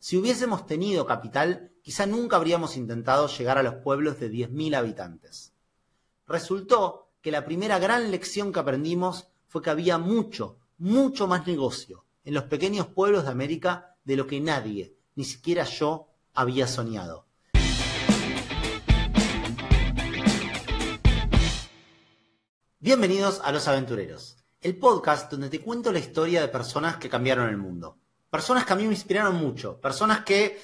Si hubiésemos tenido capital, quizá nunca habríamos intentado llegar a los pueblos de 10.000 habitantes. Resultó que la primera gran lección que aprendimos fue que había mucho, mucho más negocio en los pequeños pueblos de América de lo que nadie, ni siquiera yo, había soñado. Bienvenidos a Los Aventureros, el podcast donde te cuento la historia de personas que cambiaron el mundo. Personas que a mí me inspiraron mucho, personas que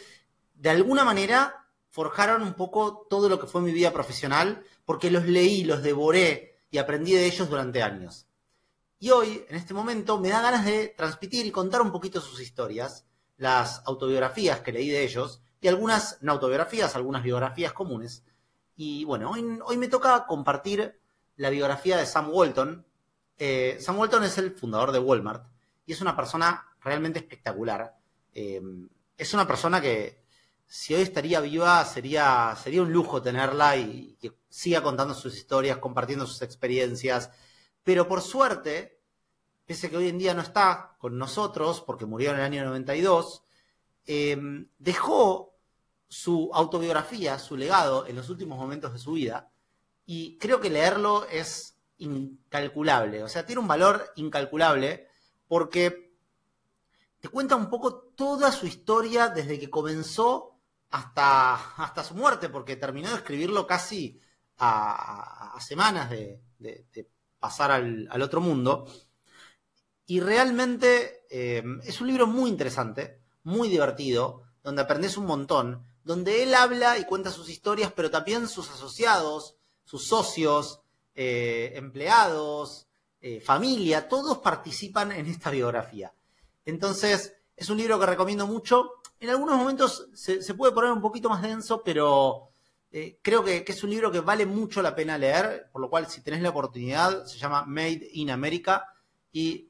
de alguna manera forjaron un poco todo lo que fue mi vida profesional, porque los leí, los devoré y aprendí de ellos durante años. Y hoy, en este momento, me da ganas de transmitir y contar un poquito sus historias, las autobiografías que leí de ellos, y algunas no autobiografías, algunas biografías comunes. Y bueno, hoy, me toca compartir la biografía de Sam Walton. Eh, Sam Walton es el fundador de Walmart y es una persona realmente espectacular. Eh, es una persona que si hoy estaría viva sería, sería un lujo tenerla y que siga contando sus historias, compartiendo sus experiencias. Pero por suerte, pese a que hoy en día no está con nosotros, porque murió en el año 92, eh, dejó su autobiografía, su legado en los últimos momentos de su vida, y creo que leerlo es incalculable, o sea, tiene un valor incalculable porque te cuenta un poco toda su historia desde que comenzó hasta, hasta su muerte, porque terminó de escribirlo casi a, semanas de, pasar al, otro mundo. Y realmente eh, es un libro muy interesante, muy divertido, donde aprendes un montón, donde él habla y cuenta sus historias, pero también sus asociados, sus socios, eh, empleados, eh, familia, todos participan en esta biografía. Entonces, es un libro que recomiendo mucho. En algunos momentos se, puede poner un poquito más denso, pero eh, creo que, es un libro que vale mucho la pena leer, por lo cual si tenés la oportunidad, se llama Made in America y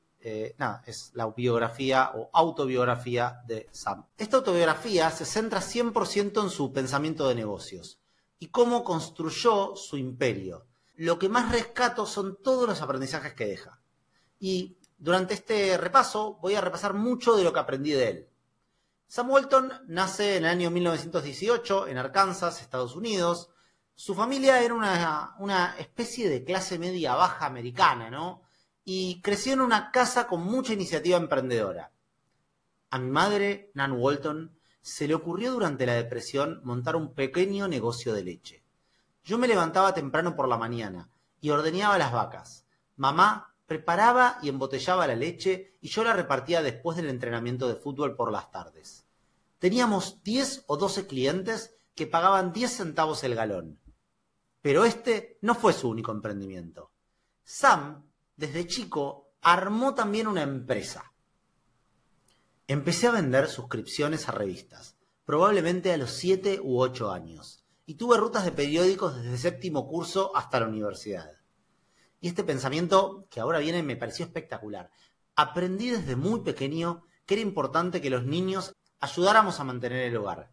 nada, es la biografía o autobiografía de Sam. Esta autobiografía se centra 100% en su pensamiento de negocios y cómo construyó su imperio. Lo que más rescato son todos los aprendizajes que deja. Y durante este repaso voy a repasar mucho de lo que aprendí de él. Sam Walton nace en el año 1918 en Arkansas, Estados Unidos. Su familia era una, especie de clase media baja americana, ¿no? Y creció en una casa con mucha iniciativa emprendedora. A mi madre, Nan Walton, se le ocurrió durante la depresión montar un pequeño negocio de leche. Yo me levantaba temprano por la mañana y ordeñaba las vacas. Mamá preparaba y embotellaba la leche y yo la repartía después del entrenamiento de fútbol por las tardes. Teníamos 10 o 12 clientes que pagaban 10 centavos el galón. Pero este no fue su único emprendimiento. Sam, desde chico, armó también una empresa. Empecé a vender suscripciones a revistas, probablemente a los 7 u 8 años, y tuve rutas de periódicos desde séptimo curso hasta la universidad. Y este pensamiento que ahora viene me pareció espectacular. Aprendí desde muy pequeño que era importante que los niños ayudáramos a mantener el hogar,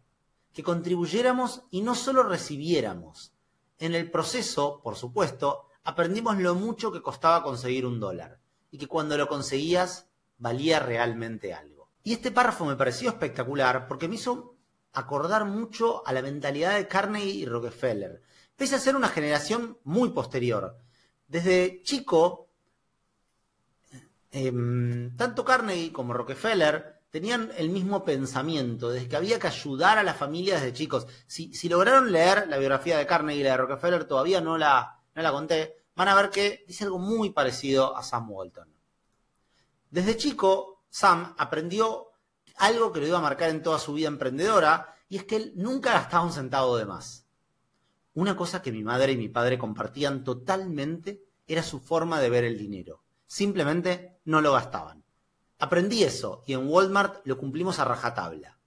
que contribuyéramos y no solo recibiéramos. En el proceso, por supuesto, aprendimos lo mucho que costaba conseguir un dólar y que cuando lo conseguías valía realmente algo. Y este párrafo me pareció espectacular porque me hizo acordar mucho a la mentalidad de Carnegie y Rockefeller, pese a ser una generación muy posterior. Desde chico, em, tanto Carnegie como Rockefeller tenían el mismo pensamiento, desde que había que ayudar a la familia desde chicos. Si, lograron leer la biografía de Carnegie y la de Rockefeller, todavía no la, no la conté, van a ver que dice algo muy parecido a Sam Walton. Desde chico, Sam aprendió algo que lo iba a marcar en toda su vida emprendedora, y es que él nunca gastaba un centavo de más. Una cosa que mi madre y mi padre compartían totalmente era su forma de ver el dinero. Simplemente no lo gastaban. Aprendí eso y en Walmart lo cumplimos a rajatabla.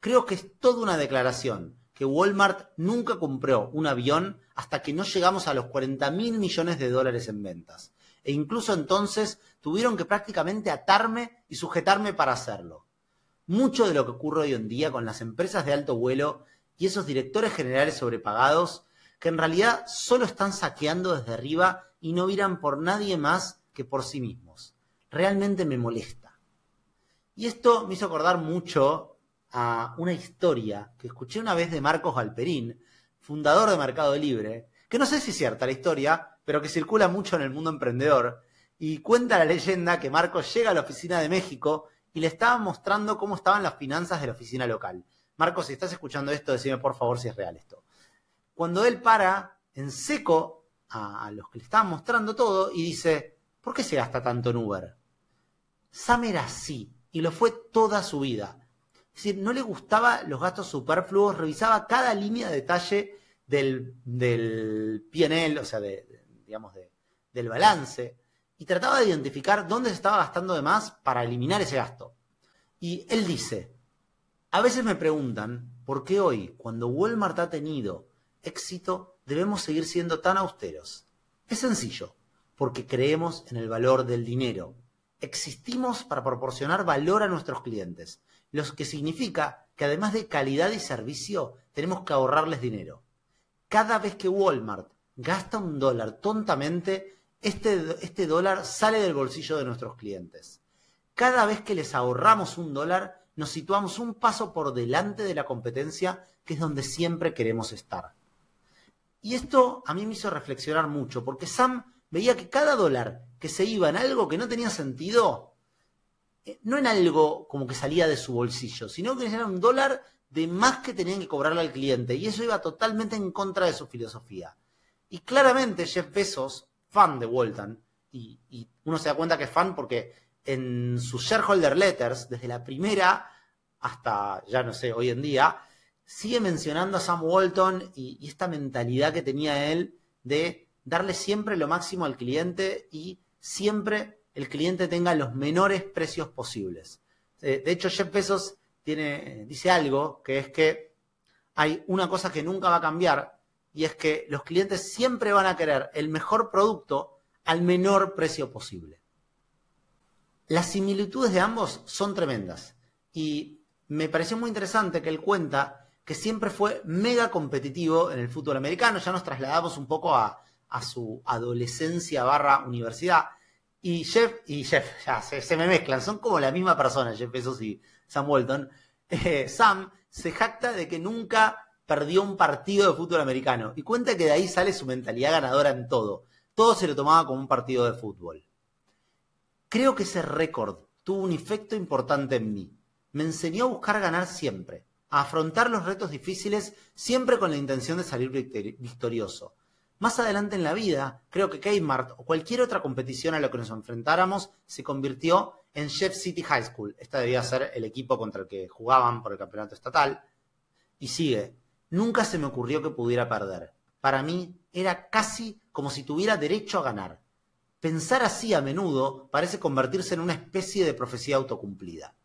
Creo que es toda una declaración que Walmart nunca compró un avión hasta que no llegamos a los 40 mil millones de dólares en ventas e incluso entonces tuvieron que prácticamente atarme y sujetarme para hacerlo. Mucho de lo que ocurre hoy en día con las empresas de alto vuelo y esos directores generales sobrepagados que en realidad solo están saqueando desde arriba y no miran por nadie más que por sí mismos. Realmente me molesta. Y esto me hizo acordar mucho a una historia que escuché una vez de Marcos Galperín, fundador de Mercado Libre, que no sé si es cierta la historia, pero que circula mucho en el mundo emprendedor, y cuenta la leyenda que Marcos llega a la oficina de México y le estaba mostrando cómo estaban las finanzas de la oficina local. Marcos, si estás escuchando esto, decime por favor si es real esto. Cuando él para en seco a, los que le estaban mostrando todo y dice, ¿por qué se gasta tanto en Uber? Sam era así y lo fue toda su vida. Es decir, no le gustaban los gastos superfluos, revisaba cada línea de detalle del, del PNL, o sea, digamos, del balance, y trataba de identificar dónde se estaba gastando de más para eliminar ese gasto. Y él dice, a veces me preguntan por qué hoy, cuando Walmart ha tenido éxito, debemos seguir siendo tan austeros. Es sencillo, porque creemos en el valor del dinero. Existimos para proporcionar valor a nuestros clientes, lo que significa que además de calidad y servicio, tenemos que ahorrarles dinero. Cada vez que Walmart gasta un dólar tontamente, este, este dólar sale del bolsillo de nuestros clientes. Cada vez que les ahorramos un dólar, nos situamos un paso por delante de la competencia, que es donde siempre queremos estar. Y esto a mí me hizo reflexionar mucho, porque Sam veía que cada dólar que se iba en algo que no tenía sentido, eh, no en algo como que salía de su bolsillo, sino que era un dólar de más que tenían que cobrarle al cliente. Y eso iba totalmente en contra de su filosofía. Y claramente Jeff Bezos fan de Walton. Y, uno se da cuenta que es fan porque en sus shareholder letters, desde la primera hasta, ya no sé, hoy en día, sigue mencionando a Sam Walton y, esta mentalidad que tenía él de darle siempre lo máximo al cliente y siempre el cliente tenga los menores precios posibles. Eh, de hecho, Jeff Bezos tiene, dice algo que es que hay una cosa que nunca va a cambiar y es que los clientes siempre van a querer el mejor producto al menor precio posible. Las similitudes de ambos son tremendas y me pareció muy interesante que él cuenta que siempre fue mega competitivo en el fútbol americano, ya nos trasladamos un poco a, su adolescencia barra universidad y Jeff, y Jeff, ya se, me mezclan, son como la misma persona, Jeff Bezos y Sam Walton. Eh, Sam se jacta de que nunca perdió un partido de fútbol americano. Y cuenta que de ahí sale su mentalidad ganadora en todo. Todo se lo tomaba como un partido de fútbol. Creo que ese récord tuvo un efecto importante en mí. Me enseñó a buscar ganar siempre, a afrontar los retos difíciles siempre con la intención de salir victorioso. Más adelante en la vida, creo que Kmart o cualquier otra competición a la que nos enfrentáramos se convirtió en Chef City High School. Esta debía ser el equipo contra el que jugaban por el campeonato estatal. Y sigue, Nunca se me ocurrió que pudiera perder. Para mí era casi como si tuviera derecho a ganar. Pensar así a menudo parece convertirse en una especie de profecía autocumplida.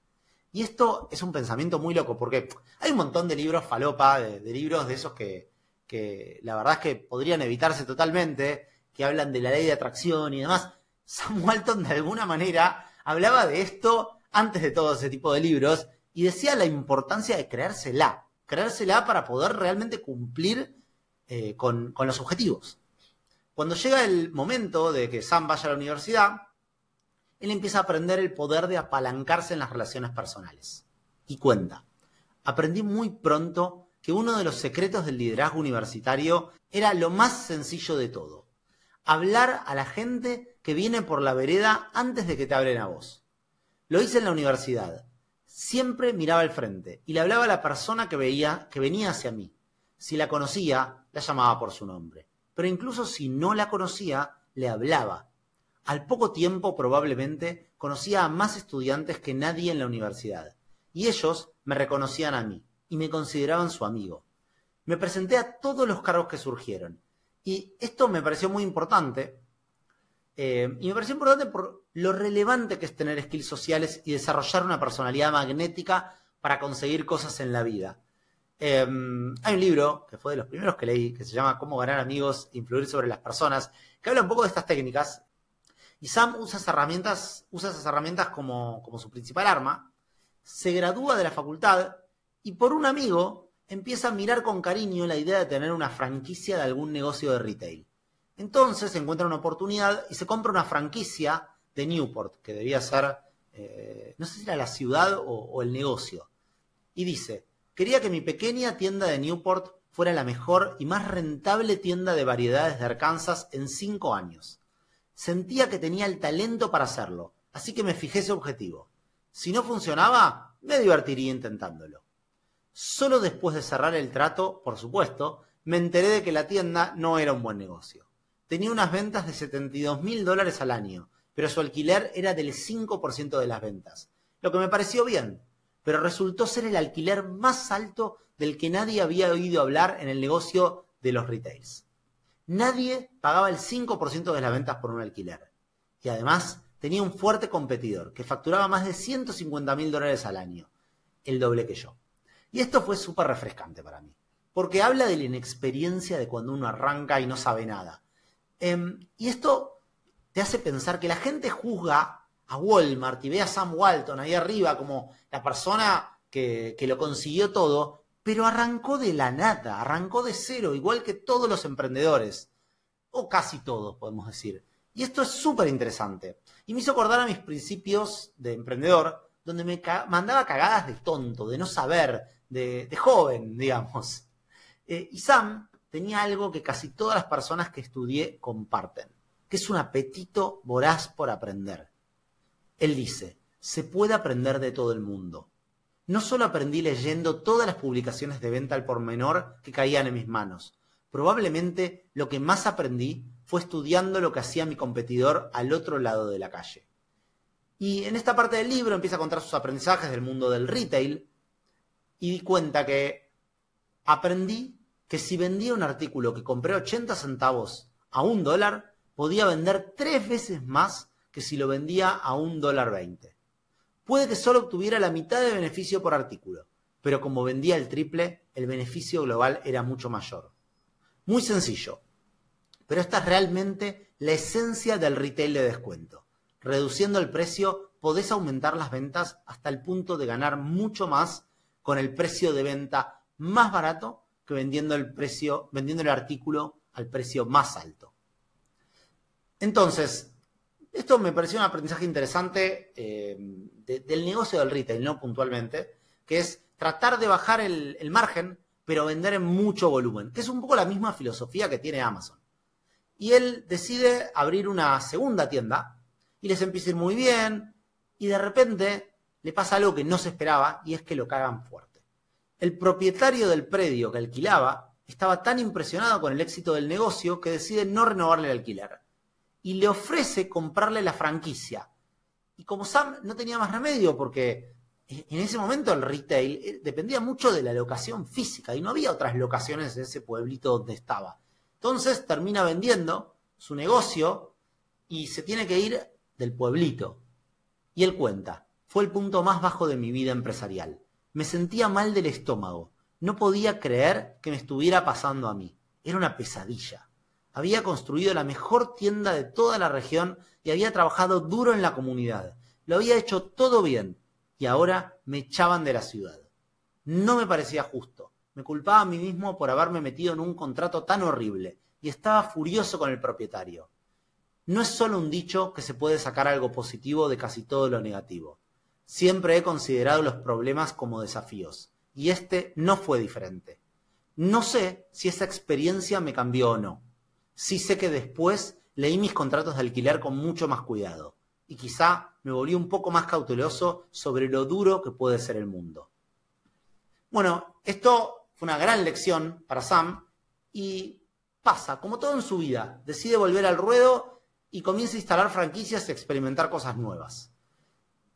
Y esto es un pensamiento muy loco, porque hay un montón de libros falopa, de, libros de esos que, que la verdad es que podrían evitarse totalmente, que hablan de la ley de atracción y demás. Sam Walton de alguna manera hablaba de esto antes de todo ese tipo de libros y decía la importancia de creérsela creérsela para poder realmente cumplir eh, con, con los objetivos. Cuando llega el momento de que Sam vaya a la universidad, él empieza a aprender el poder de apalancarse en las relaciones personales. Y cuenta, aprendí muy pronto que uno de los secretos del liderazgo universitario era lo más sencillo de todo. Hablar a la gente que viene por la vereda antes de que te abren a vos. Lo hice en la universidad siempre miraba al frente y le hablaba a la persona que veía que venía hacia mí. Si la conocía, la llamaba por su nombre. Pero incluso si no la conocía, le hablaba. Al poco tiempo, probablemente, conocía a más estudiantes que nadie en la universidad. Y ellos me reconocían a mí y me consideraban su amigo. Me presenté a todos los cargos que surgieron. Y esto me pareció muy importante eh, y me pareció importante por lo relevante que es tener skills sociales y desarrollar una personalidad magnética para conseguir cosas en la vida. Em, hay un libro que fue de los primeros que leí, que se llama Cómo ganar amigos, influir sobre las personas, que habla un poco de estas técnicas. Y Sam usa esas herramientas, usa esas herramientas como, como su principal arma, se gradúa de la facultad y por un amigo empieza a mirar con cariño la idea de tener una franquicia de algún negocio de retail. Entonces encuentra una oportunidad y se compra una franquicia de Newport, que debía ser, eh, no sé si era la ciudad o, el negocio. y dice, quería que mi pequeña tienda de Newport fuera la mejor y más rentable tienda de variedades de Arkansas en cinco años. Sentía que tenía el talento para hacerlo, así que me fijé ese objetivo. Si no funcionaba, me divertiría intentándolo. Solo después de cerrar el trato, por supuesto, me enteré de que la tienda no era un buen negocio. Tenía unas ventas de 72 mil dólares al año, pero su alquiler era del 5% de las ventas, lo que me pareció bien, pero resultó ser el alquiler más alto del que nadie había oído hablar en el negocio de los retails. Nadie pagaba el 5% de las ventas por un alquiler. Y además tenía un fuerte competidor que facturaba más de 150 mil dólares al año, el doble que yo. Y esto fue súper refrescante para mí, porque habla de la inexperiencia de cuando uno arranca y no sabe nada. Em, y esto te hace pensar que la gente juzga a Walmart y ve a Sam Walton ahí arriba como la persona que, que lo consiguió todo, pero arrancó de la nada, arrancó de cero, igual que todos los emprendedores, o casi todos, podemos decir. Y esto es súper interesante. Y me hizo acordar a mis principios de emprendedor, donde me mandaba cagadas de tonto, de no saber, de, joven, digamos. Eh, y Sam tenía algo que casi todas las personas que estudié comparten, que es un apetito voraz por aprender. Él dice, se puede aprender de todo el mundo. No solo aprendí leyendo todas las publicaciones de venta al por menor que caían en mis manos. Probablemente lo que más aprendí fue estudiando lo que hacía mi competidor al otro lado de la calle. Y en esta parte del libro empieza a contar sus aprendizajes del mundo del retail y di cuenta que aprendí que si vendía un artículo que compré 80 centavos a un dólar, podía vender tres veces más que si lo vendía a un dólar 20. Puede que solo obtuviera la mitad de beneficio por artículo, pero como vendía el triple, el beneficio global era mucho mayor. Muy sencillo, pero esta es realmente la esencia del retail de descuento. Reduciendo el precio, podés aumentar las ventas hasta el punto de ganar mucho más con el precio de venta más barato que vendiendo el precio, vendiendo el artículo al precio más alto. Entonces, esto me pareció un aprendizaje interesante eh, del negocio del retail, no puntualmente, que es tratar de bajar el, el, margen, pero vender en mucho volumen, que es un poco la misma filosofía que tiene Amazon. Y él decide abrir una segunda tienda y les empieza a ir muy bien, y de repente le pasa algo que no se esperaba y es que lo cagan fuerte. El propietario del predio que alquilaba estaba tan impresionado con el éxito del negocio que decide no renovarle el alquiler y le ofrece comprarle la franquicia. Y como Sam no tenía más remedio porque en ese momento el retail eh, dependía mucho de la locación física y no había otras locaciones en ese pueblito donde estaba. Entonces termina vendiendo su negocio y se tiene que ir del pueblito. Y él cuenta, fue el punto más bajo de mi vida empresarial. Me sentía mal del estómago. No podía creer que me estuviera pasando a mí. Era una pesadilla. Había construido la mejor tienda de toda la región y había trabajado duro en la comunidad. Lo había hecho todo bien y ahora me echaban de la ciudad. No me parecía justo. Me culpaba a mí mismo por haberme metido en un contrato tan horrible y estaba furioso con el propietario. No es solo un dicho que se puede sacar algo positivo de casi todo lo negativo. Siempre he considerado los problemas como desafíos, y este no fue diferente. No sé si esa experiencia me cambió o no. Sí sé que después leí mis contratos de alquiler con mucho más cuidado, y quizá me volví un poco más cauteloso sobre lo duro que puede ser el mundo. Bueno, esto fue una gran lección para Sam, y pasa, como todo en su vida, decide volver al ruedo y comienza a instalar franquicias y experimentar cosas nuevas.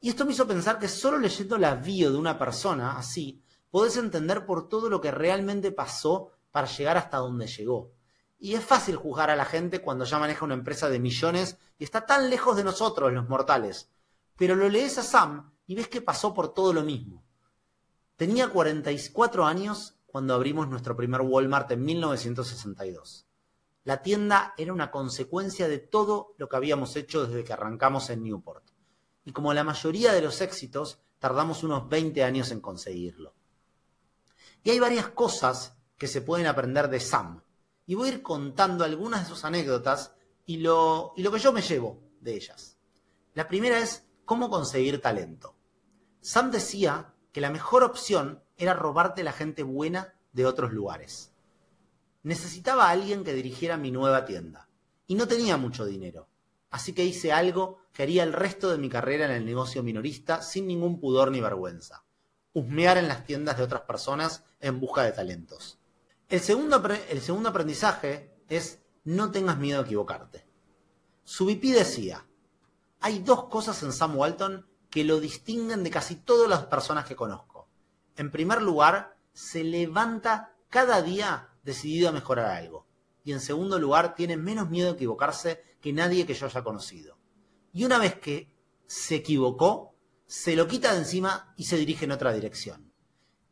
Y esto me hizo pensar que solo leyendo la bio de una persona así, podés entender por todo lo que realmente pasó para llegar hasta donde llegó. Y es fácil juzgar a la gente cuando ya maneja una empresa de millones y está tan lejos de nosotros, los mortales. Pero lo lees a Sam y ves que pasó por todo lo mismo. Tenía 44 años cuando abrimos nuestro primer Walmart en 1962. La tienda era una consecuencia de todo lo que habíamos hecho desde que arrancamos en Newport y como la mayoría de los éxitos, tardamos unos 20 años en conseguirlo. Y hay varias cosas que se pueden aprender de Sam. Y voy a ir contando algunas de sus anécdotas y lo, y lo que yo me llevo de ellas. La primera es cómo conseguir talento. Sam decía que la mejor opción era robarte la gente buena de otros lugares. Necesitaba a alguien que dirigiera mi nueva tienda y no tenía mucho dinero, así que hice algo que haría el resto de mi carrera en el negocio minorista sin ningún pudor ni vergüenza. Husmear en las tiendas de otras personas en busca de talentos. El segundo, el segundo aprendizaje es no tengas miedo a equivocarte. Su VP decía, hay dos cosas en Sam Walton que lo distinguen de casi todas las personas que conozco. En primer lugar, se levanta cada día decidido a mejorar algo. Y en segundo lugar, tiene menos miedo a equivocarse que nadie que yo haya conocido. Y una vez que se equivocó, se lo quita de encima y se dirige en otra dirección.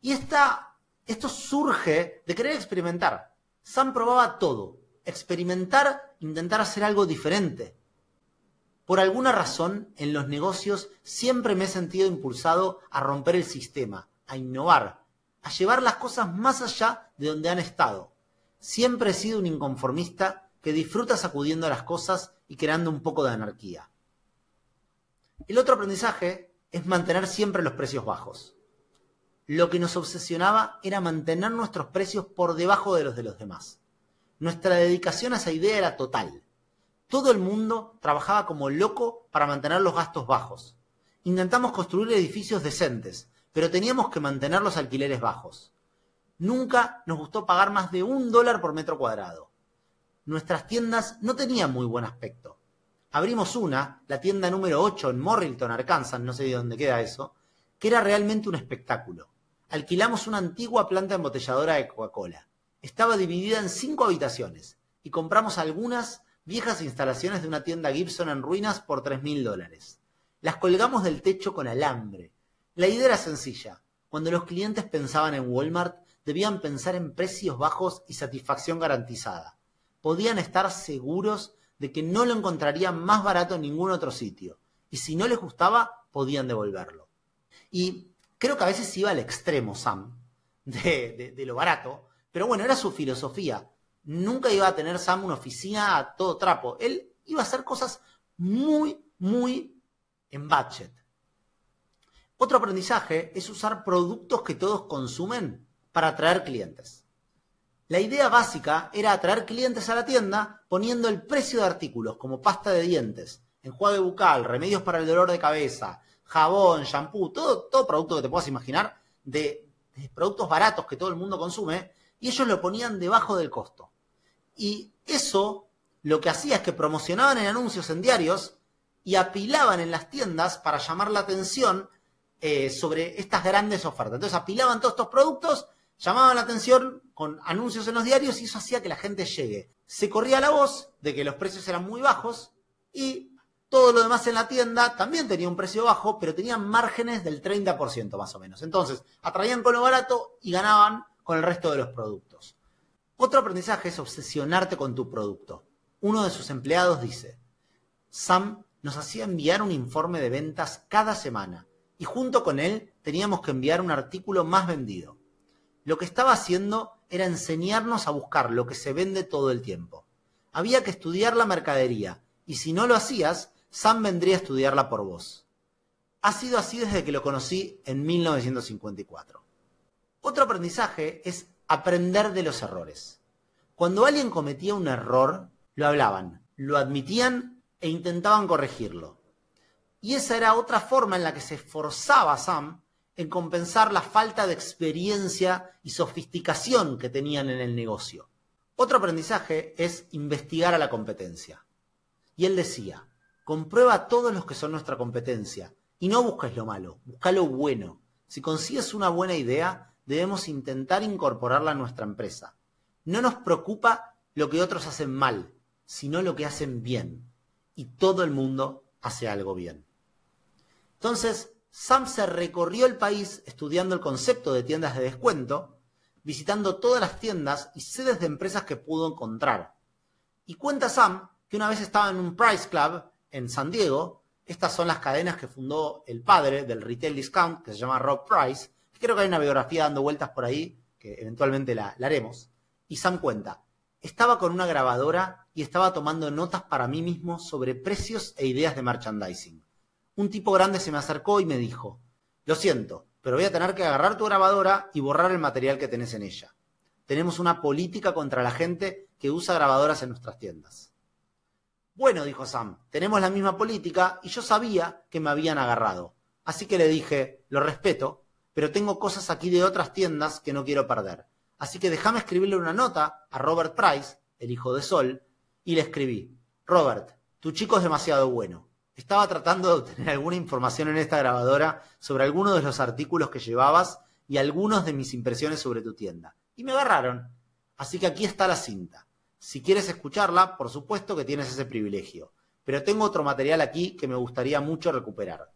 Y esta, esto surge de querer experimentar. Sam probaba todo. Experimentar, intentar hacer algo diferente. Por alguna razón, en los negocios siempre me he sentido impulsado a romper el sistema, a innovar, a llevar las cosas más allá de donde han estado. Siempre he sido un inconformista que disfruta sacudiendo las cosas y creando un poco de anarquía. El otro aprendizaje es mantener siempre los precios bajos. Lo que nos obsesionaba era mantener nuestros precios por debajo de los de los demás. Nuestra dedicación a esa idea era total. Todo el mundo trabajaba como loco para mantener los gastos bajos. Intentamos construir edificios decentes, pero teníamos que mantener los alquileres bajos. Nunca nos gustó pagar más de un dólar por metro cuadrado. Nuestras tiendas no tenían muy buen aspecto. Abrimos una, la tienda número 8 en Morrilton, Arkansas, no sé de dónde queda eso, que era realmente un espectáculo. Alquilamos una antigua planta embotelladora de Coca-Cola. Estaba dividida en cinco habitaciones y compramos algunas viejas instalaciones de una tienda Gibson en ruinas por tres mil dólares. Las colgamos del techo con alambre, la idea era sencilla. Cuando los clientes pensaban en Walmart, debían pensar en precios bajos y satisfacción garantizada. Podían estar seguros de que no lo encontrarían más barato en ningún otro sitio. Y si no les gustaba, podían devolverlo. Y creo que a veces iba al extremo, Sam, de, de lo barato. Pero bueno, era su filosofía. Nunca iba a tener Sam una oficina a todo trapo. Él iba a hacer cosas muy, muy en budget. Otro aprendizaje es usar productos que todos consumen para atraer clientes. La idea básica era atraer clientes a la tienda poniendo el precio de artículos como pasta de dientes, enjuague bucal, remedios para el dolor de cabeza, jabón, shampoo, todo, todo producto que te puedas imaginar de, productos baratos que todo el mundo consume, y ellos lo ponían debajo del costo. Y eso lo que hacía es que promocionaban en anuncios en diarios y apilaban en las tiendas para llamar la atención eh, sobre estas grandes ofertas. Entonces apilaban todos estos productos, llamaban la atención con anuncios en los diarios y eso hacía que la gente llegue. Se corría la voz de que los precios eran muy bajos y todo lo demás en la tienda también tenía un precio bajo, pero tenían márgenes del 30% más o menos. Entonces, atraían con lo barato y ganaban con el resto de los productos. Otro aprendizaje es obsesionarte con tu producto. Uno de sus empleados dice, Sam nos hacía enviar un informe de ventas cada semana y junto con él teníamos que enviar un artículo más vendido. Lo que estaba haciendo era enseñarnos a buscar lo que se vende todo el tiempo. Había que estudiar la mercadería, y si no lo hacías, Sam vendría a estudiarla por vos. Ha sido así desde que lo conocí en 1954. Otro aprendizaje es aprender de los errores. Cuando alguien cometía un error, lo hablaban, lo admitían e intentaban corregirlo. Y esa era otra forma en la que se esforzaba Sam en compensar la falta de experiencia y sofisticación que tenían en el negocio. Otro aprendizaje es investigar a la competencia. Y él decía, comprueba todos los que son nuestra competencia y no busques lo malo, busca lo bueno. Si consigues una buena idea, debemos intentar incorporarla a nuestra empresa. No nos preocupa lo que otros hacen mal, sino lo que hacen bien. Y todo el mundo hace algo bien. Entonces, Sam se recorrió el país estudiando el concepto de tiendas de descuento, visitando todas las tiendas y sedes de empresas que pudo encontrar. Y cuenta Sam que una vez estaba en un Price Club en San Diego, estas son las cadenas que fundó el padre del retail discount, que se llama Rob Price, creo que hay una biografía dando vueltas por ahí, que eventualmente la, haremos, y Sam cuenta, estaba con una grabadora y estaba tomando notas para mí mismo sobre precios e ideas de merchandising un tipo grande se me acercó y me dijo, lo siento, pero voy a tener que agarrar tu grabadora y borrar el material que tenés en ella. Tenemos una política contra la gente que usa grabadoras en nuestras tiendas. Bueno, dijo Sam, tenemos la misma política y yo sabía que me habían agarrado. Así que le dije, lo respeto, pero tengo cosas aquí de otras tiendas que no quiero perder. Así que déjame escribirle una nota a Robert Price, el hijo de Sol, y le escribí, Robert, tu chico es demasiado bueno. Estaba tratando de obtener alguna información en esta grabadora sobre algunos de los artículos que llevabas y algunos de mis impresiones sobre tu tienda. Y me agarraron. Así que aquí está la cinta. Si quieres escucharla, por supuesto que tienes ese privilegio. Pero tengo otro material aquí que me gustaría mucho recuperar.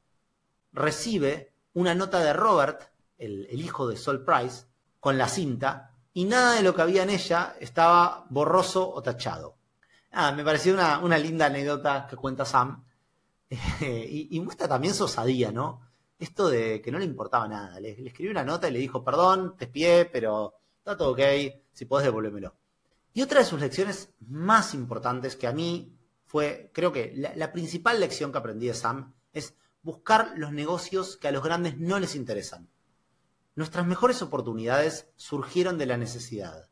Recibe una nota de Robert, el, hijo de Sol Price, con la cinta, y nada de lo que había en ella estaba borroso o tachado. Ah, me pareció una, linda anécdota que cuenta Sam. y, muestra también su osadía, ¿no? Esto de que no le importaba nada. Le, le escribió una nota y le dijo, perdón, te espié, pero está todo ok, si podés devolvérmelo. Y otra de sus lecciones más importantes que a mí fue, creo que la, principal lección que aprendí de Sam es buscar los negocios que a los grandes no les interesan. Nuestras mejores oportunidades surgieron de la necesidad.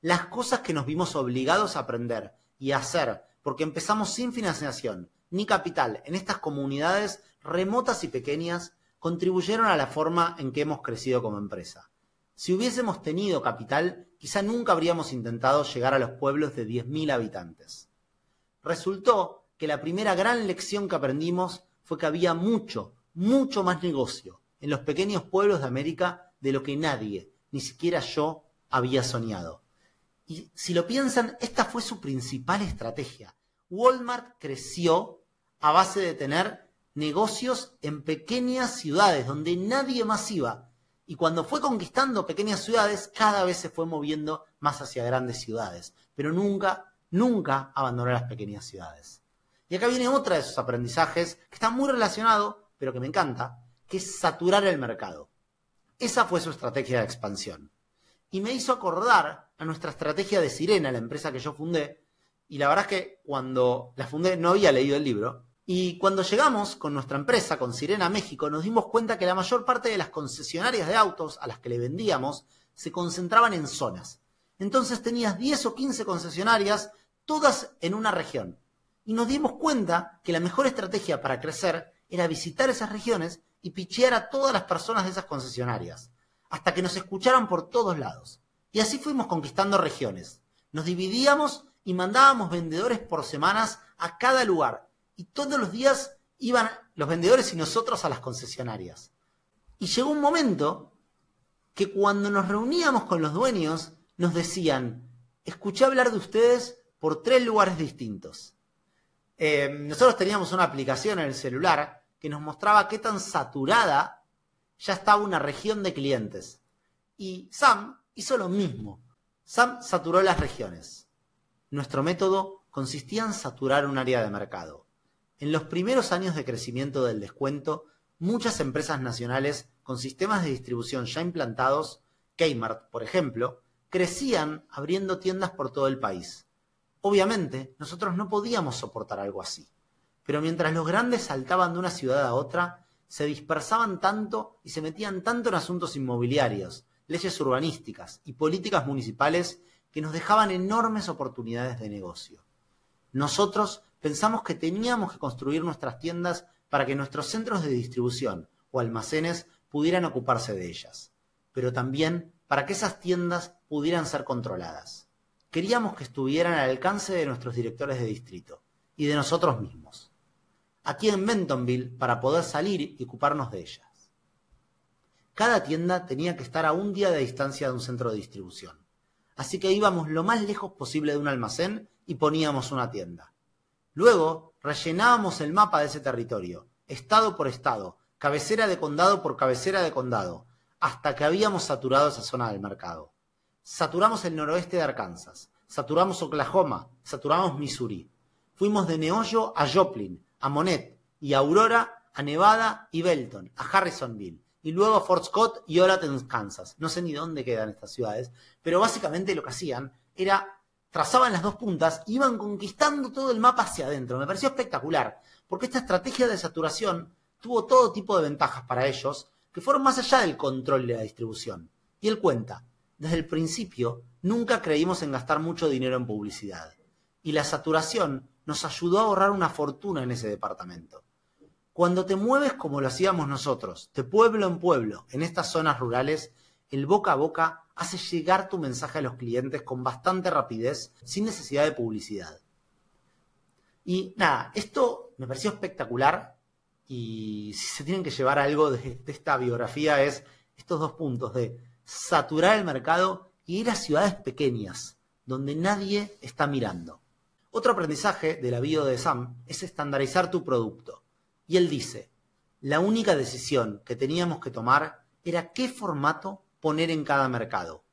Las cosas que nos vimos obligados a aprender y a hacer porque empezamos sin financiación ni capital en estas comunidades remotas y pequeñas contribuyeron a la forma en que hemos crecido como empresa. Si hubiésemos tenido capital, quizá nunca habríamos intentado llegar a los pueblos de 10.000 habitantes. Resultó que la primera gran lección que aprendimos fue que había mucho, mucho más negocio en los pequeños pueblos de América de lo que nadie, ni siquiera yo, había soñado. Y si lo piensan, esta fue su principal estrategia. Walmart creció a base de tener negocios en pequeñas ciudades donde nadie más iba y cuando fue conquistando pequeñas ciudades, cada vez se fue moviendo más hacia grandes ciudades, pero nunca, nunca abandonó las pequeñas ciudades. Y acá viene otra de sus aprendizajes que está muy relacionado, pero que me encanta, que es saturar el mercado. Esa fue su estrategia de expansión. Y me hizo acordar a nuestra estrategia de Sirena, la empresa que yo fundé, y la verdad es que cuando la fundé no había leído el libro, y cuando llegamos con nuestra empresa, con Sirena México, nos dimos cuenta que la mayor parte de las concesionarias de autos a las que le vendíamos se concentraban en zonas. Entonces tenías 10 o 15 concesionarias, todas en una región. Y nos dimos cuenta que la mejor estrategia para crecer era visitar esas regiones y pichear a todas las personas de esas concesionarias, hasta que nos escucharan por todos lados. Y así fuimos conquistando regiones. Nos dividíamos y mandábamos vendedores por semanas a cada lugar y todos los días iban los vendedores y nosotros a las concesionarias. Y llegó un momento que cuando nos reuníamos con los dueños nos decían, escuché hablar de ustedes por tres lugares distintos. Eh, nosotros teníamos una aplicación en el celular que nos mostraba qué tan saturada ya estaba una región de clientes. Y Sam hizo lo mismo. Sam saturó las regiones. Nuestro método consistía en saturar un área de mercado. En los primeros años de crecimiento del descuento, muchas empresas nacionales con sistemas de distribución ya implantados, Kmart, por ejemplo, crecían abriendo tiendas por todo el país. Obviamente, nosotros no podíamos soportar algo así. Pero mientras los grandes saltaban de una ciudad a otra, se dispersaban tanto y se metían tanto en asuntos inmobiliarios, leyes urbanísticas y políticas municipales que nos dejaban enormes oportunidades de negocio. Nosotros pensamos que teníamos que construir nuestras tiendas para que nuestros centros de distribución o almacenes pudieran ocuparse de ellas, pero también para que esas tiendas pudieran ser controladas. Queríamos que estuvieran al alcance de nuestros directores de distrito y de nosotros mismos, aquí en Bentonville, para poder salir y ocuparnos de ellas. Cada tienda tenía que estar a un día de distancia de un centro de distribución, así que íbamos lo más lejos posible de un almacén y poníamos una tienda. Luego rellenábamos el mapa de ese territorio, estado por estado, cabecera de condado por cabecera de condado, hasta que habíamos saturado esa zona del mercado. Saturamos el noroeste de Arkansas, saturamos Oklahoma, saturamos Missouri. Fuimos de Neollo a Joplin, a Monet y Aurora, a Nevada y Belton, a Harrisonville, y luego a Fort Scott y Oraton, Kansas. No sé ni dónde quedan estas ciudades, pero básicamente lo que hacían era trazaban las dos puntas, iban conquistando todo el mapa hacia adentro. Me pareció espectacular, porque esta estrategia de saturación tuvo todo tipo de ventajas para ellos, que fueron más allá del control de la distribución. Y él cuenta, desde el principio nunca creímos en gastar mucho dinero en publicidad. Y la saturación nos ayudó a ahorrar una fortuna en ese departamento. Cuando te mueves como lo hacíamos nosotros, de pueblo en pueblo, en estas zonas rurales, el boca a boca hace llegar tu mensaje a los clientes con bastante rapidez, sin necesidad de publicidad. Y nada, esto me pareció espectacular y si se tienen que llevar algo de, esta biografía es estos dos puntos de saturar el mercado y ir a ciudades pequeñas, donde nadie está mirando. Otro aprendizaje de la bio de Sam es estandarizar tu producto. Y él dice, la única decisión que teníamos que tomar era qué formato poner en cada mercado.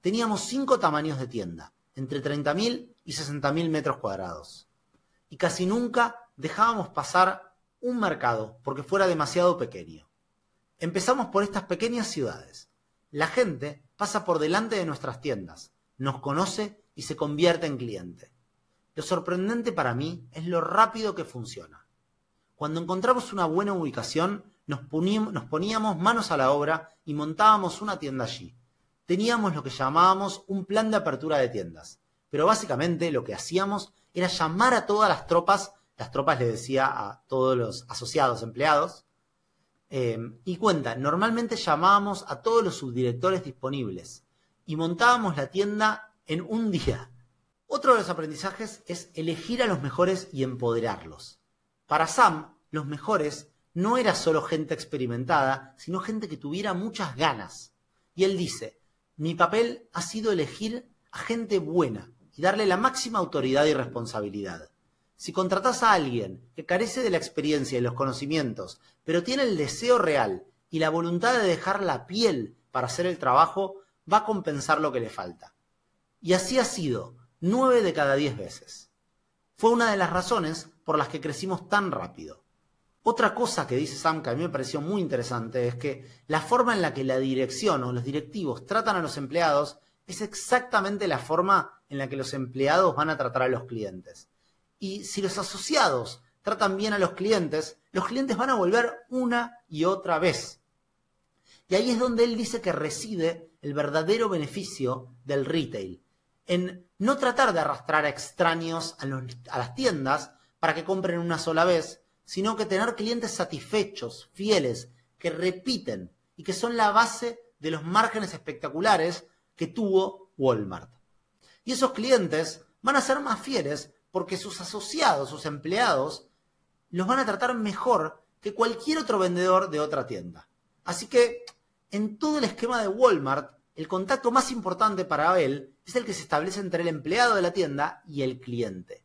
Teníamos cinco tamaños de tienda, entre 30.000 y 60.000 metros cuadrados. Y casi nunca dejábamos pasar un mercado porque fuera demasiado pequeño. Empezamos por estas pequeñas ciudades. La gente pasa por delante de nuestras tiendas, nos conoce y se convierte en cliente. Lo sorprendente para mí es lo rápido que funciona. Cuando encontramos una buena ubicación, nos, poníamos manos a la obra y montábamos una tienda allí. Teníamos lo que llamábamos un plan de apertura de tiendas, pero básicamente lo que hacíamos era llamar a todas las tropas, las tropas le decía a todos los asociados empleados, eh, y cuenta, normalmente llamábamos a todos los subdirectores disponibles y montábamos la tienda en un día. Otro de los aprendizajes es elegir a los mejores y empoderarlos. Para Sam, los mejores no era solo gente experimentada, sino gente que tuviera muchas ganas. Y él dice, mi papel ha sido elegir a gente buena y darle la máxima autoridad y responsabilidad. Si contratas a alguien que carece de la experiencia y los conocimientos, pero tiene el deseo real y la voluntad de dejar la piel para hacer el trabajo, va a compensar lo que le falta. Y así ha sido, nueve de cada diez veces. Fue una de las razones por las que crecimos tan rápido. Otra cosa que dice Sam que a mí me pareció muy interesante es que la forma en la que la dirección o los directivos tratan a los empleados es exactamente la forma en la que los empleados van a tratar a los clientes. Y si los asociados tratan bien a los clientes, los clientes van a volver una y otra vez. Y ahí es donde él dice que reside el verdadero beneficio del retail, en no tratar de arrastrar a extraños a, a las tiendas para que compren una sola vez, sino que tener clientes satisfechos, fieles, que repiten y que son la base de los márgenes espectaculares que tuvo Walmart. Y esos clientes van a ser más fieles porque sus asociados, sus empleados, los van a tratar mejor que cualquier otro vendedor de otra tienda. Así que en todo el esquema de Walmart, el contacto más importante para él es el que se establece entre el empleado de la tienda y el cliente.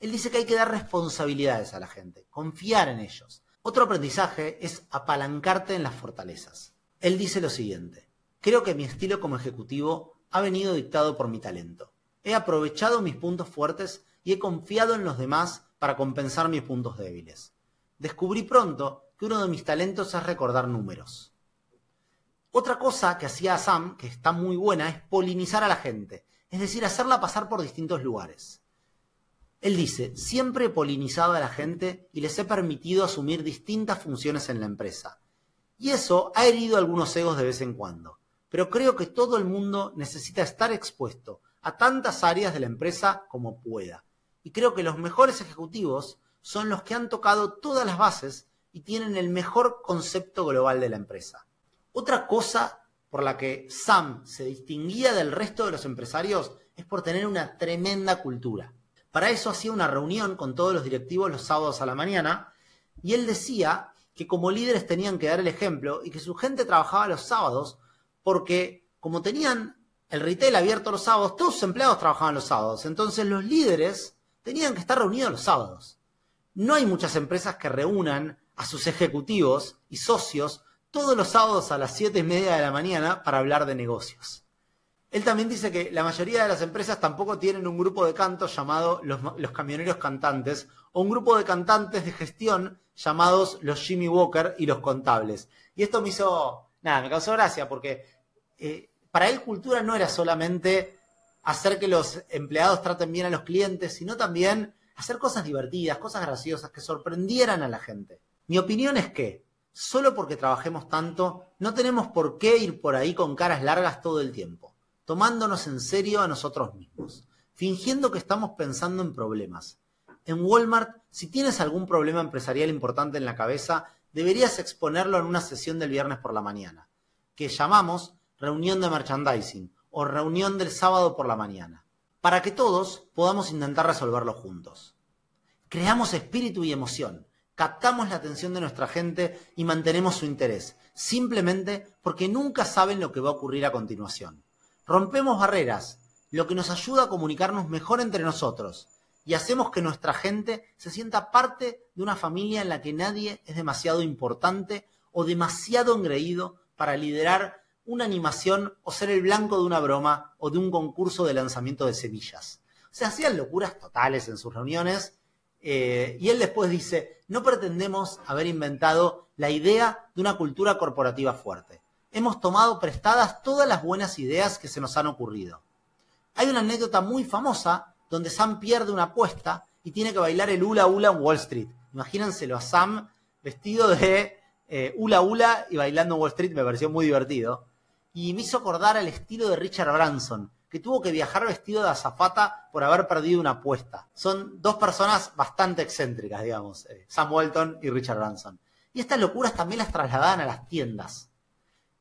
Él dice que hay que dar responsabilidades a la gente, confiar en ellos. Otro aprendizaje es apalancarte en las fortalezas. Él dice lo siguiente, creo que mi estilo como ejecutivo ha venido dictado por mi talento. He aprovechado mis puntos fuertes y he confiado en los demás para compensar mis puntos débiles. Descubrí pronto que uno de mis talentos es recordar números. Otra cosa que hacía Sam, que está muy buena, es polinizar a la gente, es decir, hacerla pasar por distintos lugares. Él dice, siempre he polinizado a la gente y les he permitido asumir distintas funciones en la empresa. Y eso ha herido algunos egos de vez en cuando. Pero creo que todo el mundo necesita estar expuesto a tantas áreas de la empresa como pueda. Y creo que los mejores ejecutivos son los que han tocado todas las bases y tienen el mejor concepto global de la empresa. Otra cosa por la que Sam se distinguía del resto de los empresarios es por tener una tremenda cultura. Para eso hacía una reunión con todos los directivos los sábados a la mañana y él decía que como líderes tenían que dar el ejemplo y que su gente trabajaba los sábados porque como tenían el retail abierto los sábados, todos sus empleados trabajaban los sábados. Entonces los líderes tenían que estar reunidos los sábados. No hay muchas empresas que reúnan a sus ejecutivos y socios todos los sábados a las siete y media de la mañana para hablar de negocios. Él también dice que la mayoría de las empresas tampoco tienen un grupo de canto llamado los, camioneros cantantes o un grupo de cantantes de gestión llamados los Jimmy Walker y los contables. Y esto me hizo, nada, me causó gracia porque eh, para él cultura no era solamente hacer que los empleados traten bien a los clientes, sino también hacer cosas divertidas, cosas graciosas que sorprendieran a la gente. Mi opinión es que Solo porque trabajemos tanto, no tenemos por qué ir por ahí con caras largas todo el tiempo, tomándonos en serio a nosotros mismos, fingiendo que estamos pensando en problemas. En Walmart, si tienes algún problema empresarial importante en la cabeza, deberías exponerlo en una sesión del viernes por la mañana, que llamamos reunión de merchandising o reunión del sábado por la mañana, para que todos podamos intentar resolverlo juntos. Creamos espíritu y emoción, captamos la atención de nuestra gente y mantenemos su interés, simplemente porque nunca saben lo que va a ocurrir a continuación. Rompemos barreras, lo que nos ayuda a comunicarnos mejor entre nosotros y hacemos que nuestra gente se sienta parte de una familia en la que nadie es demasiado importante o demasiado engreído para liderar una animación o ser el blanco de una broma o de un concurso de lanzamiento de semillas. Se hacían locuras totales en sus reuniones eh, y él después dice, no pretendemos haber inventado la idea de una cultura corporativa fuerte. Hemos tomado prestadas todas las buenas ideas que se nos han ocurrido. Hay una anécdota muy famosa donde Sam pierde una apuesta y tiene que bailar el hula hula en Wall Street. Imagínenselo a Sam vestido de eh, hula hula y bailando en Wall Street, me pareció muy divertido. Y me hizo acordar al estilo de Richard Branson, que tuvo que viajar vestido de azafata por haber perdido una apuesta. Son dos personas bastante excéntricas, digamos, eh, Sam Walton y Richard Branson. Y estas locuras también las trasladaban a las tiendas.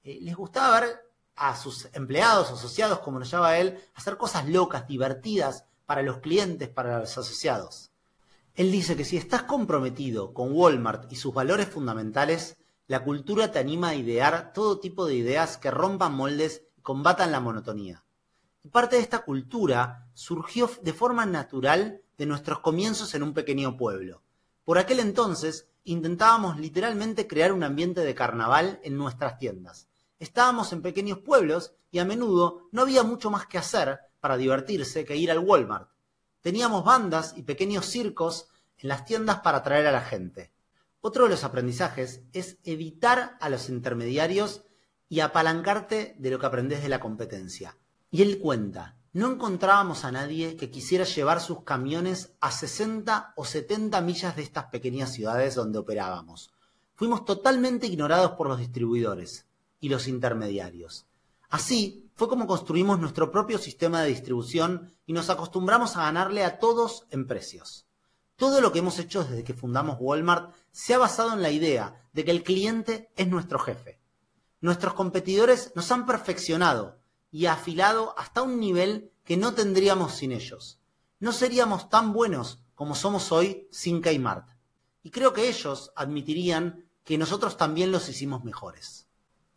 Eh, les gustaba ver a sus empleados, asociados, como nos llama él, hacer cosas locas, divertidas para los clientes, para los asociados. Él dice que si estás comprometido con Walmart y sus valores fundamentales, la cultura te anima a idear todo tipo de ideas que rompan moldes y combatan la monotonía. Y parte de esta cultura surgió de forma natural de nuestros comienzos en un pequeño pueblo. Por aquel entonces intentábamos literalmente crear un ambiente de carnaval en nuestras tiendas. Estábamos en pequeños pueblos y a menudo no había mucho más que hacer para divertirse que ir al Walmart. Teníamos bandas y pequeños circos en las tiendas para atraer a la gente. Otro de los aprendizajes es evitar a los intermediarios y apalancarte de lo que aprendes de la competencia. Y él cuenta, no encontrábamos a nadie que quisiera llevar sus camiones a 60 o 70 millas de estas pequeñas ciudades donde operábamos. Fuimos totalmente ignorados por los distribuidores y los intermediarios. Así fue como construimos nuestro propio sistema de distribución y nos acostumbramos a ganarle a todos en precios. Todo lo que hemos hecho desde que fundamos Walmart se ha basado en la idea de que el cliente es nuestro jefe. Nuestros competidores nos han perfeccionado y afilado hasta un nivel que no tendríamos sin ellos. No seríamos tan buenos como somos hoy sin Kmart. Y creo que ellos admitirían que nosotros también los hicimos mejores.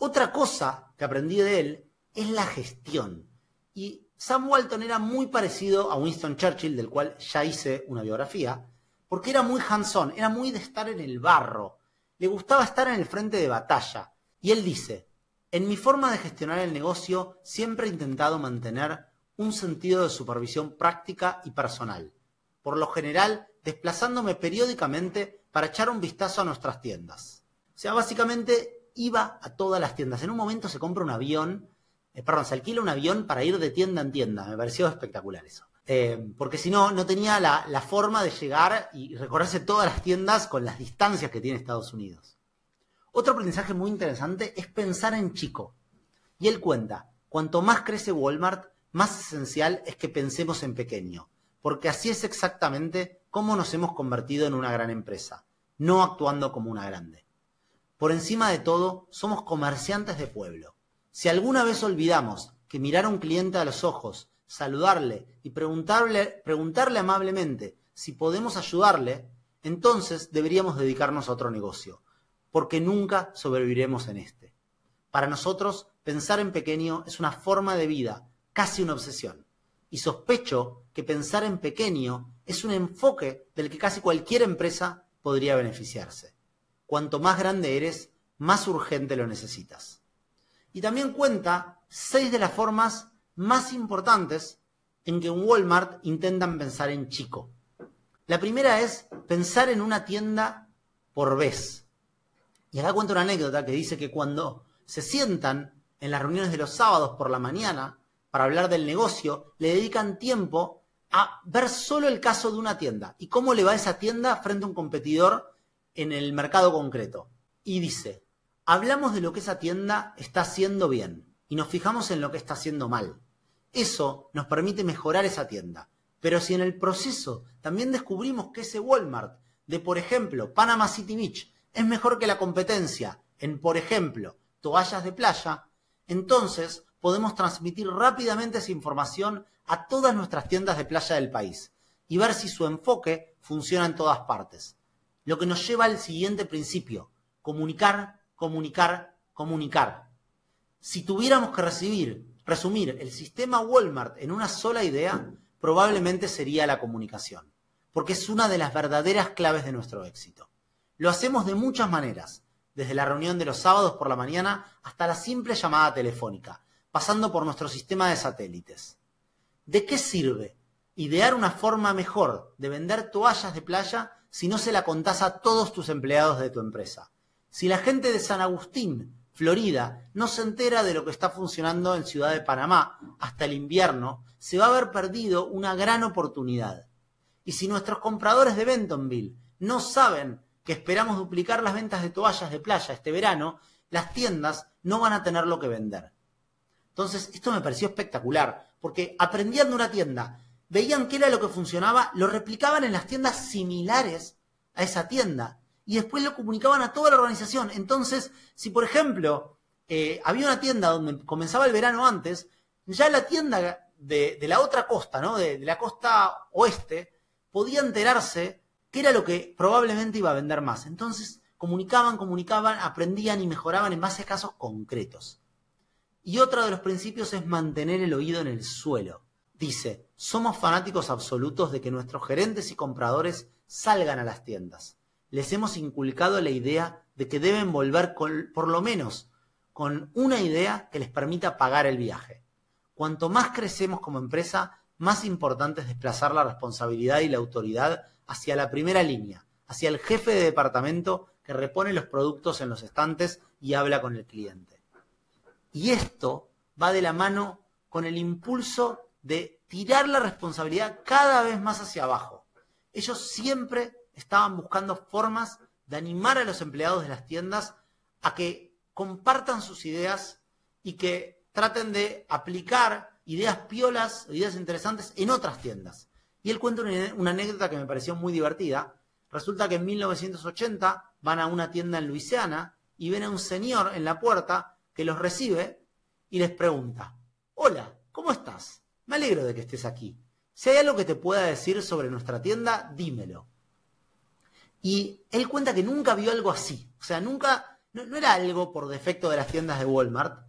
Otra cosa que aprendí de él es la gestión. Y Sam Walton era muy parecido a Winston Churchill, del cual ya hice una biografía, porque era muy hands-on, era muy de estar en el barro, le gustaba estar en el frente de batalla. Y él dice, en mi forma de gestionar el negocio siempre he intentado mantener un sentido de supervisión práctica y personal, por lo general desplazándome periódicamente para echar un vistazo a nuestras tiendas. O sea, básicamente iba a todas las tiendas. En un momento se compra un avión, eh, perdón, se alquila un avión para ir de tienda en tienda. Me pareció espectacular eso. Eh, porque si no, no tenía la, la forma de llegar y recorrerse todas las tiendas con las distancias que tiene Estados Unidos. Otro aprendizaje muy interesante es pensar en chico. Y él cuenta, cuanto más crece Walmart, más esencial es que pensemos en pequeño, porque así es exactamente cómo nos hemos convertido en una gran empresa, no actuando como una grande. Por encima de todo, somos comerciantes de pueblo. Si alguna vez olvidamos que mirar a un cliente a los ojos, saludarle y preguntarle, amablemente si podemos ayudarle, entonces deberíamos dedicarnos a otro negocio, porque nunca sobreviviremos en este. Para nosotros, pensar en pequeño es una forma de vida, casi una obsesión. Y sospecho que pensar en pequeño es un enfoque del que casi cualquier empresa podría beneficiarse. Cuanto más grande eres, más urgente lo necesitas. Y también cuenta seis de las formas más importantes en que en Walmart intentan pensar en chico. La primera es pensar en una tienda por vez. Y acá cuento una anécdota que dice que cuando se sientan en las reuniones de los sábados por la mañana para hablar del negocio, le dedican tiempo a ver solo el caso de una tienda y cómo le va esa tienda frente a un competidor en el mercado concreto. y dice, hablamos de lo que esa tienda está haciendo bien y nos fijamos en lo que está haciendo mal. Eso nos permite mejorar esa tienda. Pero si en el proceso también descubrimos que ese Walmart de, por ejemplo, Panama City Beach es mejor que la competencia en, por ejemplo, toallas de playa, entonces podemos transmitir rápidamente esa información a todas nuestras tiendas de playa del país y ver si su enfoque funciona en todas partes. Lo que nos lleva al siguiente principio, comunicar, comunicar, comunicar. Si tuviéramos que recibir, resumir el sistema Walmart en una sola idea, probablemente sería la comunicación, porque es una de las verdaderas claves de nuestro éxito. Lo hacemos de muchas maneras, desde la reunión de los sábados por la mañana hasta la simple llamada telefónica, pasando por nuestro sistema de satélites. ¿De qué sirve idear una forma mejor de vender toallas de playa si no se la contás a todos tus empleados de tu empresa? Si la gente de San Agustín, Florida, no se entera de lo que está funcionando en Ciudad de Panamá hasta el invierno, se va a haber perdido una gran oportunidad. Y si nuestros compradores de Bentonville no saben que esperamos duplicar las ventas de toallas de playa este verano, las tiendas no van a tener lo que vender. Entonces, esto me pareció espectacular, porque aprendían de una tienda, veían qué era lo que funcionaba, lo replicaban en las tiendas similares a esa tienda y después lo comunicaban a toda la organización. Entonces, si por ejemplo eh, había una tienda donde comenzaba el verano antes, ya la tienda de, la otra costa, ¿no? de la costa oeste, podía enterarse qué era lo que probablemente iba a vender más. Entonces, comunicaban, comunicaban, aprendían y mejoraban en base a casos concretos. Y otro de los principios es mantener el oído en el suelo. Dice, somos fanáticos absolutos de que nuestros gerentes y compradores salgan a las tiendas. Les hemos inculcado la idea de que deben volver por lo menos con una idea que les permita pagar el viaje. Cuanto más crecemos como empresa, más importante es desplazar la responsabilidad y la autoridad hacia la primera línea, hacia el jefe de departamento que repone los productos en los estantes y habla con el cliente. Y esto va de la mano con el impulso de tirar la responsabilidad cada vez más hacia abajo. Ellos siempre estaban buscando formas de animar a los empleados de las tiendas a que compartan sus ideas y que traten de aplicar ideas piolas, ideas interesantes en otras tiendas. Y él cuenta una, anécdota que me pareció muy divertida. Resulta que en 1980 van a una tienda en Luisiana y ven a un señor en la puerta que los recibe y les pregunta, hola, ¿cómo estás? Me alegro de que estés aquí. Si hay algo que te pueda decir sobre nuestra tienda, dímelo. Y él cuenta que nunca vio algo así. O sea, nunca, no, era algo por defecto de las tiendas de Walmart.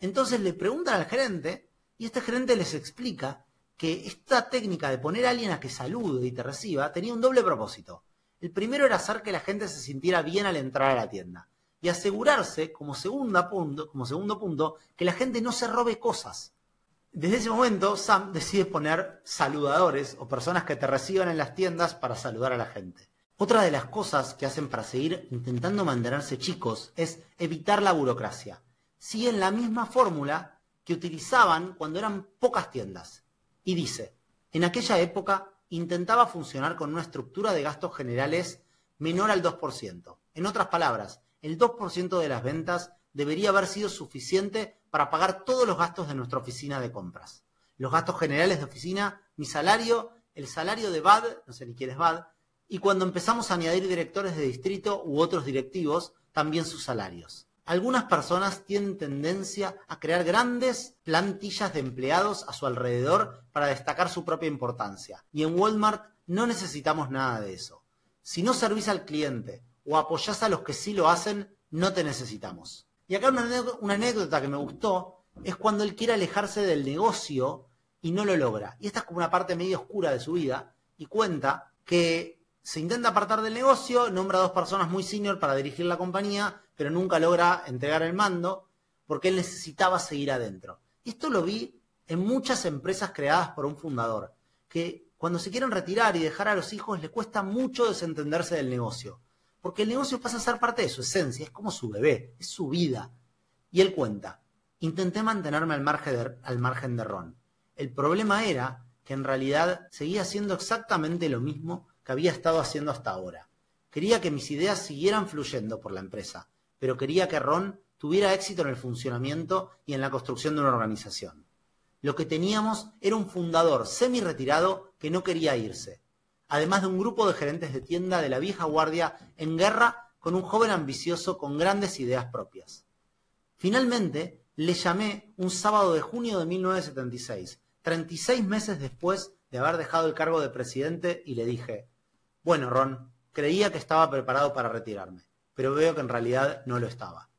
Entonces le preguntan al gerente y este gerente les explica que esta técnica de poner a alguien a que salude y te reciba tenía un doble propósito. El primero era hacer que la gente se sintiera bien al entrar a la tienda y asegurarse, como, punto, como segundo punto, que la gente no se robe cosas. Desde ese momento, Sam decide poner saludadores o personas que te reciban en las tiendas para saludar a la gente. Otra de las cosas que hacen para seguir intentando mantenerse chicos es evitar la burocracia. Siguen la misma fórmula que utilizaban cuando eran pocas tiendas. Y dice, en aquella época intentaba funcionar con una estructura de gastos generales menor al 2%. En otras palabras, el 2% de las ventas debería haber sido suficiente para pagar todos los gastos de nuestra oficina de compras. Los gastos generales de oficina, mi salario, el salario de BAD, no sé ni quién es BAD, y cuando empezamos a añadir directores de distrito u otros directivos, también sus salarios. Algunas personas tienen tendencia a crear grandes plantillas de empleados a su alrededor para destacar su propia importancia. Y en Walmart no necesitamos nada de eso. Si no servís al cliente o apoyás a los que sí lo hacen, no te necesitamos. Y acá una, anécdota que me gustó es cuando él quiere alejarse del negocio y no lo logra. Y esta es como una parte medio oscura de su vida y cuenta que se intenta apartar del negocio, nombra a dos personas muy senior para dirigir la compañía, pero nunca logra entregar el mando porque él necesitaba seguir adentro. Y esto lo vi en muchas empresas creadas por un fundador, que cuando se quieren retirar y dejar a los hijos le cuesta mucho desentenderse del negocio, porque el negocio pasa a ser parte de su esencia, es como su bebé, es su vida. Y él cuenta, intenté mantenerme al margen de, al margen de Ron. El problema era que en realidad seguía haciendo exactamente lo mismo que había estado haciendo hasta ahora. Quería que mis ideas siguieran fluyendo por la empresa, pero quería que Ron tuviera éxito en el funcionamiento y en la construcción de una organización. Lo que teníamos era un fundador semi-retirado que no quería irse, además de un grupo de gerentes de tienda de la vieja guardia en guerra con un joven ambicioso con grandes ideas propias. Finalmente, le llamé un sábado de junio de 1976, 36 meses después de haber dejado el cargo de presidente, y le dije, bueno, Ron, creía que estaba preparado para retirarme, pero veo que en realidad no lo estaba.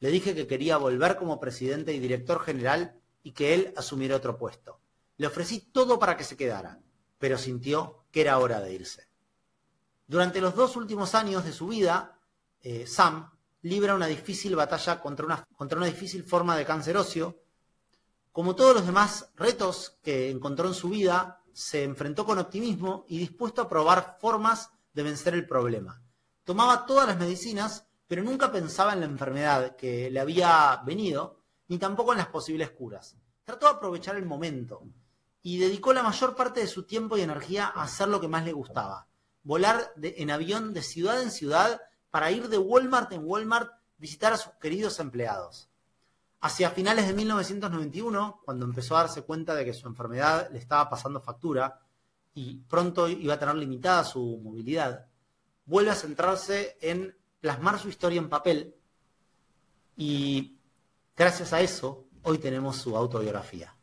Le dije que quería volver como presidente y director general y que él asumiera otro puesto. Le ofrecí todo para que se quedara, pero sintió que era hora de irse. Durante los dos últimos años de su vida, eh, Sam libra una difícil batalla contra una, contra una difícil forma de cáncer óseo. Como todos los demás retos que encontró en su vida, se enfrentó con optimismo y dispuesto a probar formas de vencer el problema. Tomaba todas las medicinas, pero nunca pensaba en la enfermedad que le había venido, ni tampoco en las posibles curas. Trató de aprovechar el momento y dedicó la mayor parte de su tiempo y energía a hacer lo que más le gustaba, volar en avión de ciudad en ciudad para ir de Walmart en Walmart, visitar a sus queridos empleados. Hacia finales de 1991, cuando empezó a darse cuenta de que su enfermedad le estaba pasando factura y pronto iba a tener limitada su movilidad, vuelve a centrarse en plasmar su historia en papel y gracias a eso hoy tenemos su autobiografía.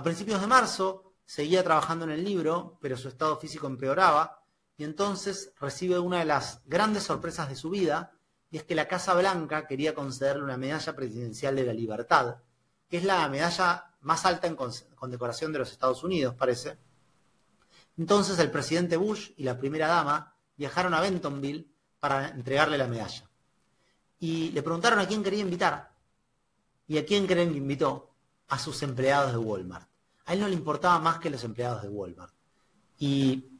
A principios de marzo seguía trabajando en el libro, pero su estado físico empeoraba y entonces recibe una de las grandes sorpresas de su vida, y es que la Casa Blanca quería concederle una medalla presidencial de la libertad, que es la medalla más alta en condecoración de los Estados Unidos, parece. Entonces el presidente Bush y la primera dama viajaron a Bentonville para entregarle la medalla. Y le preguntaron a quién quería invitar. ¿Y a quién creen que invitó? A sus empleados de Walmart. A él no le importaba más que los empleados de Walmart. Y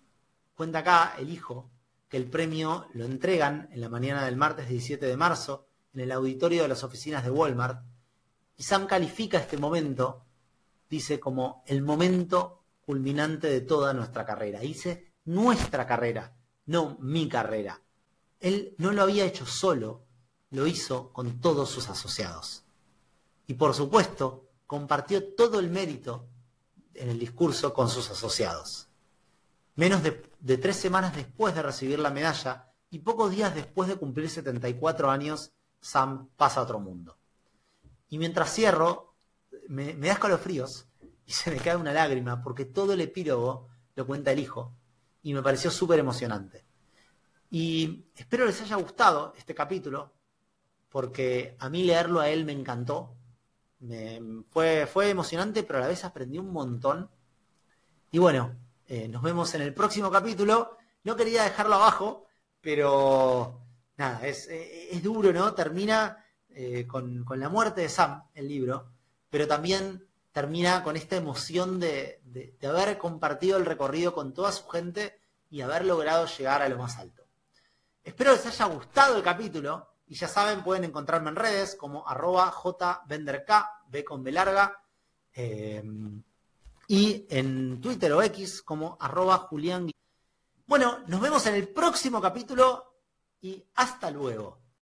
Cuenta acá el hijo que el premio lo entregan en la mañana del martes 17 de marzo en el auditorio de las oficinas de Walmart. Y Sam califica este momento, dice como el momento culminante de toda nuestra carrera. Dice nuestra carrera, no mi carrera. Él no lo había hecho solo, lo hizo con todos sus asociados. Y por supuesto, compartió todo el mérito en el discurso con sus asociados. Menos de, tres semanas después de recibir la medalla y pocos días después de cumplir 74 años, Sam pasa a otro mundo. Y mientras cierro, me, me da escalofríos y se me cae una lágrima porque todo el epílogo lo cuenta el hijo y me pareció súper emocionante. Y espero les haya gustado este capítulo porque a mí leerlo a él me encantó. Fue, fue emocionante, pero a la vez aprendí un montón. Y bueno, eh, nos vemos en el próximo capítulo. No quería dejarlo abajo, pero nada, es, eh, duro, ¿no? Termina eh, con, la muerte de Sam, el libro, pero también termina con esta emoción de, de, haber compartido el recorrido con toda su gente y haber logrado llegar a lo más alto. Espero les haya gustado el capítulo y ya saben, pueden encontrarme en redes como arroba jvenderk, b con b larga y en Twitter o X como arroba. Bueno, nos vemos en el próximo capítulo y hasta luego.